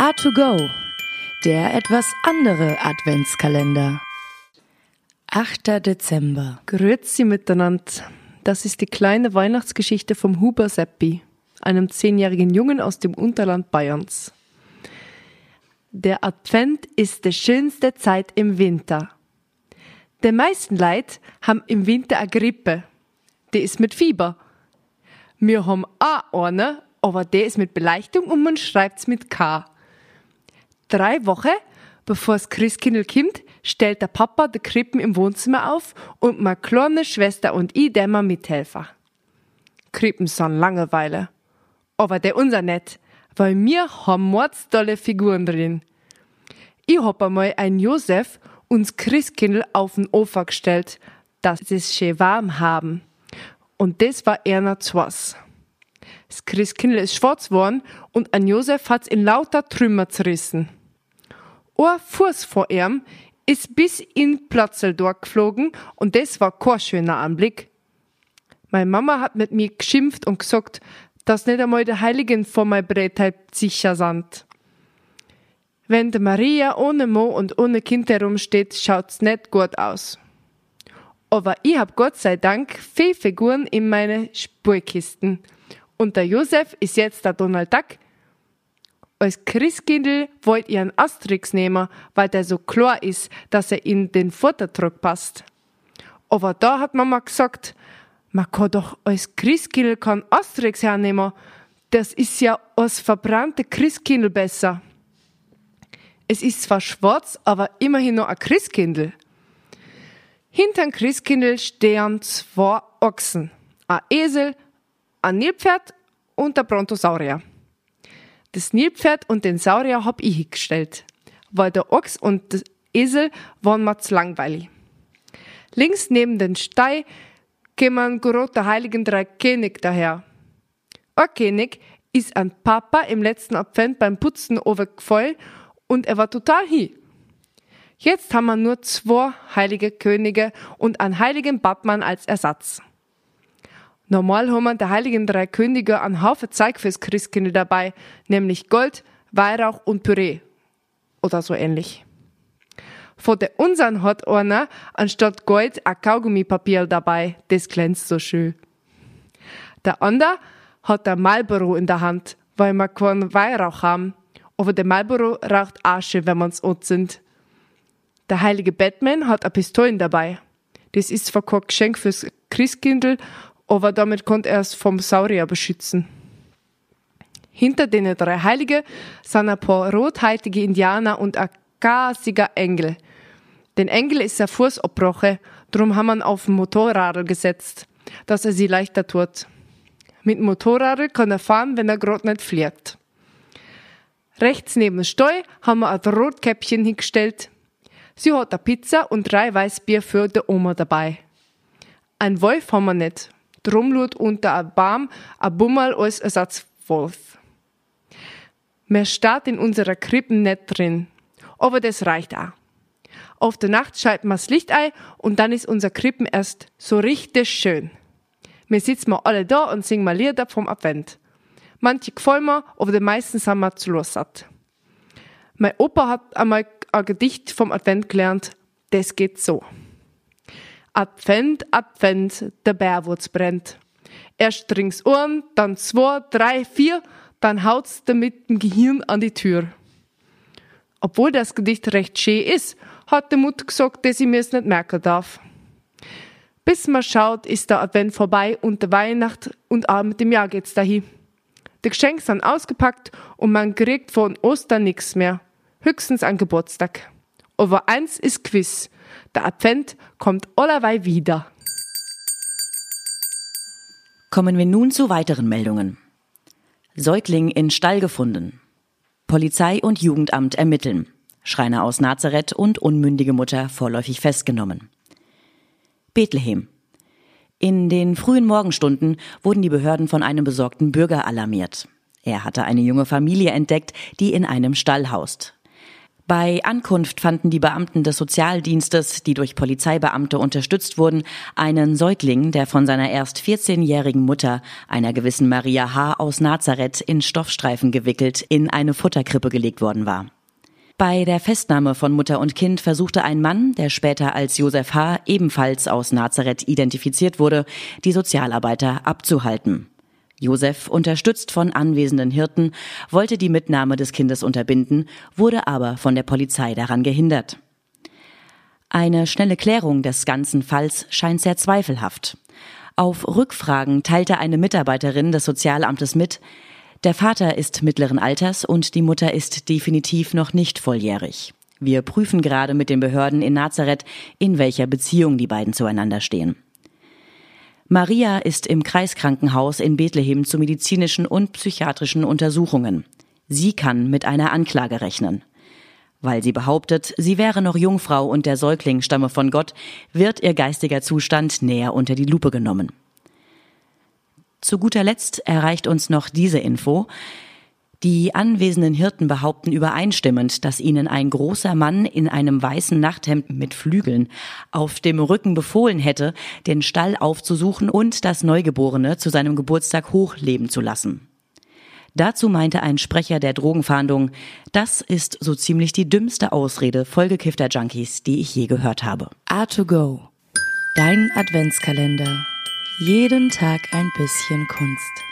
A2Go, der etwas andere Adventskalender. 8. Dezember. Grüezi miteinander. Das ist die kleine Weihnachtsgeschichte vom Huber Seppi, einem zehnjährigen Jungen aus dem Unterland Bayerns. Der Advent ist die schönste Zeit im Winter. Die meisten Leute haben im Winter eine Grippe. Die ist mit Fieber. Wir haben auch eine, aber der ist mit Beleuchtung und man schreibt's mit K. Drei Wochen, bevor das Christkindl kommt, stellt der Papa die Krippen im Wohnzimmer auf und meine kleine Schwester und ich dämmer mithelfen. Krippen sind Langeweile. Aber der unser nicht, weil wir haben mordstolle Figuren drin. Ich hab einmal ein Josef uns Christkindl auf den Ofen gestellt, dass es schön warm haben. Und das war einer was. Das Christkindl ist schwarz geworden und ein Josef hat's in lauter Trümmer zerrissen. Ein Fuß vor ihm ist bis in Platzel durchgeflogen und das war kein schöner Anblick. Meine Mama hat mit mir geschimpft und gesagt, dass nicht einmal die Heiligen vor mein Bretheit sicher sind. Wenn die Maria ohne Mo und ohne Kind herumsteht, schaut's nicht gut aus. Aber ich hab Gott sei Dank viele Figuren in meine Spurkisten. Und der Josef ist jetzt der Donald Duck. Als Christkindl wollt ihr einen Asterix nehmen, weil der so klar ist, dass er in den Futtertrog passt. Aber da hat Mama gesagt, man kann doch als Christkindl kein Asterix hernehmen. Das ist ja als verbrannte Christkindl besser. Es ist zwar schwarz, aber immerhin noch ein Christkindl. Hinterm Christkindl stehen zwei Ochsen. Ein Esel, ein Nilpferd und ein Brontosaurier. Das Nilpferd und den Saurier hab ich hingestellt, weil der Ochs und der Esel waren mir zu langweilig. Links neben den Stei kämen gerade der heiligen drei König daher. Ein König ist ein Papa im letzten Advent beim Putzen overgefallen und er war total hi. Jetzt haben wir nur zwei heilige Könige und einen heiligen Batman als Ersatz. Normal haben wir der heiligen drei Könige einen Haufen Zeug fürs Christkind dabei, nämlich Gold, Weihrauch und Püree. Oder so ähnlich. Von der unseren hat einer anstatt Gold ein Kaugummipapier dabei, das glänzt so schön. Der andere hat ein Marlboro in der Hand, weil wir keinen Weihrauch haben. Aber der Marlboro raucht Asche, wenn man's sind. Der heilige Batman hat eine Pistole dabei. Das ist kein Geschenk fürs Christkindl, aber damit konnte er es vom Saurier beschützen. Hinter den drei Heiligen sind ein paar rothäutige Indianer und ein gasiger Engel. Den Engel ist der Fuß abbrochen, drum haben wir ihn auf Motorradl gesetzt, dass er sie leichter tut. Mit dem Motorradl kann er fahren, wenn er grad nicht fliegt. Rechts neben dem Steu haben wir ein Rotkäppchen hingestellt, Sie hat eine Pizza und drei Weißbier für die Oma dabei. Ein Wolf haben wir nicht. Drum lud unter einem Baum ein Bummel als Ersatzwolf. Mehr steht in unserer Krippe nicht drin. Aber das reicht auch. Auf der Nacht schalten wir das Licht ein und dann ist unser Krippen erst so richtig schön. Wir sitzen mal alle da und singen mal Lieder vom Advent. Manche gefallen mir, aber die meisten sind mir zu lossatt. Mein Opa hat einmal ein Gedicht vom Advent gelernt. Das geht so. Advent, Advent, der Bärwurz brennt. Erst rings Ohren, dann zwei, drei, vier, dann haut's damit dem Gehirn an die Tür. Obwohl das Gedicht recht schön ist, hat die Mutter gesagt, dass ich mir's nicht merken darf. Bis man schaut, ist der Advent vorbei und der Weihnacht und auch mit dem Jahr geht's dahin. Die Geschenke sind ausgepackt und man kriegt von Ostern nichts mehr höchstens an Geburtstag. Aber eins ist Quiz. Der Advent kommt allerweil wieder. Kommen wir nun zu weiteren Meldungen. Säugling in Stall gefunden. Polizei und Jugendamt ermitteln. Schreiner aus Nazareth und unmündige Mutter vorläufig festgenommen. Bethlehem. In den frühen Morgenstunden wurden die Behörden von einem besorgten Bürger alarmiert. Er hatte eine junge Familie entdeckt, die in einem Stall haust. Bei Ankunft fanden die Beamten des Sozialdienstes, die durch Polizeibeamte unterstützt wurden, einen Säugling, der von seiner erst 14-jährigen Mutter, einer gewissen Maria H. aus Nazareth, in Stoffstreifen gewickelt in eine Futterkrippe gelegt worden war. Bei der Festnahme von Mutter und Kind versuchte ein Mann, der später als Josef H. ebenfalls aus Nazareth identifiziert wurde, die Sozialarbeiter abzuhalten. Josef, unterstützt von anwesenden Hirten, wollte die Mitnahme des Kindes unterbinden, wurde aber von der Polizei daran gehindert. Eine schnelle Klärung des ganzen Falls scheint sehr zweifelhaft. Auf Rückfragen teilte eine Mitarbeiterin des Sozialamtes mit, der Vater ist mittleren Alters und die Mutter ist definitiv noch nicht volljährig. Wir prüfen gerade mit den Behörden in Nazareth, in welcher Beziehung die beiden zueinander stehen. Maria ist im Kreiskrankenhaus in Bethlehem zu medizinischen und psychiatrischen Untersuchungen. Sie kann mit einer Anklage rechnen. Weil sie behauptet, sie wäre noch Jungfrau und der Säugling stamme von Gott, wird ihr geistiger Zustand näher unter die Lupe genommen. Zu guter Letzt erreicht uns noch diese Info. Die anwesenden Hirten behaupten übereinstimmend, dass ihnen ein großer Mann in einem weißen Nachthemd mit Flügeln auf dem Rücken befohlen hätte, den Stall aufzusuchen und das Neugeborene zu seinem Geburtstag hochleben zu lassen. Dazu meinte ein Sprecher der Drogenfahndung, das ist so ziemlich die dümmste Ausrede vollgekiffter Junkies, die ich je gehört habe. A2Go. Dein Adventskalender. Jeden Tag ein bisschen Kunst.